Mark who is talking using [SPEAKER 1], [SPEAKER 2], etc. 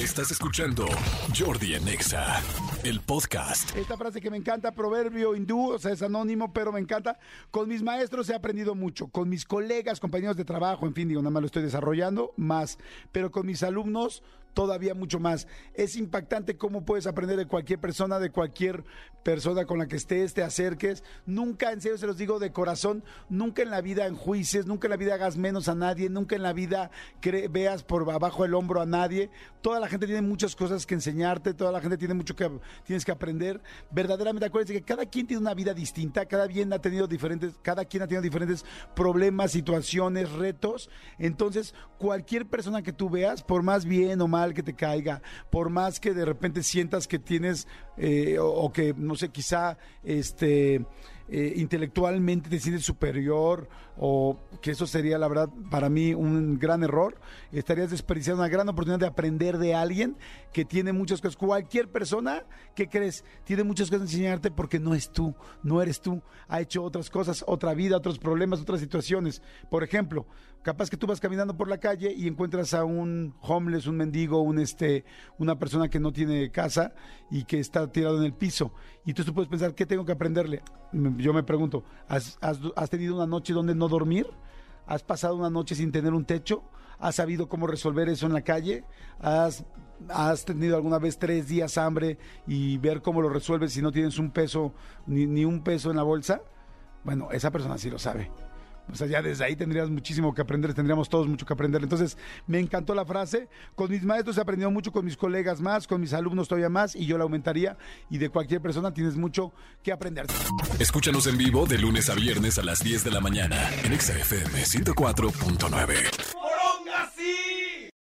[SPEAKER 1] Estás escuchando Jordi Anexa, el podcast.
[SPEAKER 2] Esta frase que me encanta, proverbio hindú, o sea, es anónimo, pero me encanta. Con mis maestros he aprendido mucho, con mis colegas, compañeros de trabajo, en fin, digo, nada más lo estoy desarrollando, más. Pero con mis alumnos, todavía mucho más. Es impactante cómo puedes aprender de cualquier persona, de cualquier persona con la que estés, te acerques. Nunca, en serio se los digo de corazón, nunca en la vida enjuicies, nunca en la vida hagas menos a nadie, nunca en la vida veas por abajo el hombro a nadie. Toda la gente tiene muchas cosas que enseñarte, toda la gente tiene mucho que tienes que aprender. Verdaderamente acuérdense que cada quien tiene una vida distinta, cada quien ha tenido diferentes, cada quien ha tenido diferentes problemas, situaciones, retos. Entonces, cualquier persona que tú veas, por más bien o que te caiga, por más que de repente sientas que tienes eh, o, que no sé, quizá este eh, intelectualmente te sientes superior o que eso sería la verdad para mí un gran error, estarías desperdiciando una gran oportunidad de aprender de alguien que tiene muchas cosas. Cualquier persona que crees tiene muchas cosas que enseñarte porque no es tú, no eres tú, ha hecho otras cosas, otra vida, otros problemas, otras situaciones. Por ejemplo, capaz que tú vas caminando por la calle y encuentras a un homeless, un mendigo, un este, una persona que no tiene casa y que está tirado en el piso. Y entonces tú puedes pensar, ¿qué tengo que aprenderle? Yo me pregunto, ¿has, has tenido una noche donde no dormir? ¿Has pasado una noche sin tener un techo? ¿Has sabido cómo resolver eso en la calle? ¿Has, has tenido alguna vez tres días hambre y ver cómo lo resuelves si no tienes un peso, ni, ni un peso en la bolsa? Bueno, esa persona sí lo sabe. O sea, ya desde ahí tendrías muchísimo que aprender, tendríamos todos mucho que aprender. Entonces, me encantó la frase. Con mis maestros he aprendido mucho, con mis colegas más, con mis alumnos todavía más, y yo la aumentaría. Y de cualquier persona tienes mucho que aprender.
[SPEAKER 1] Escúchanos en vivo de lunes a viernes a las 10 de la mañana en XFM 104.9.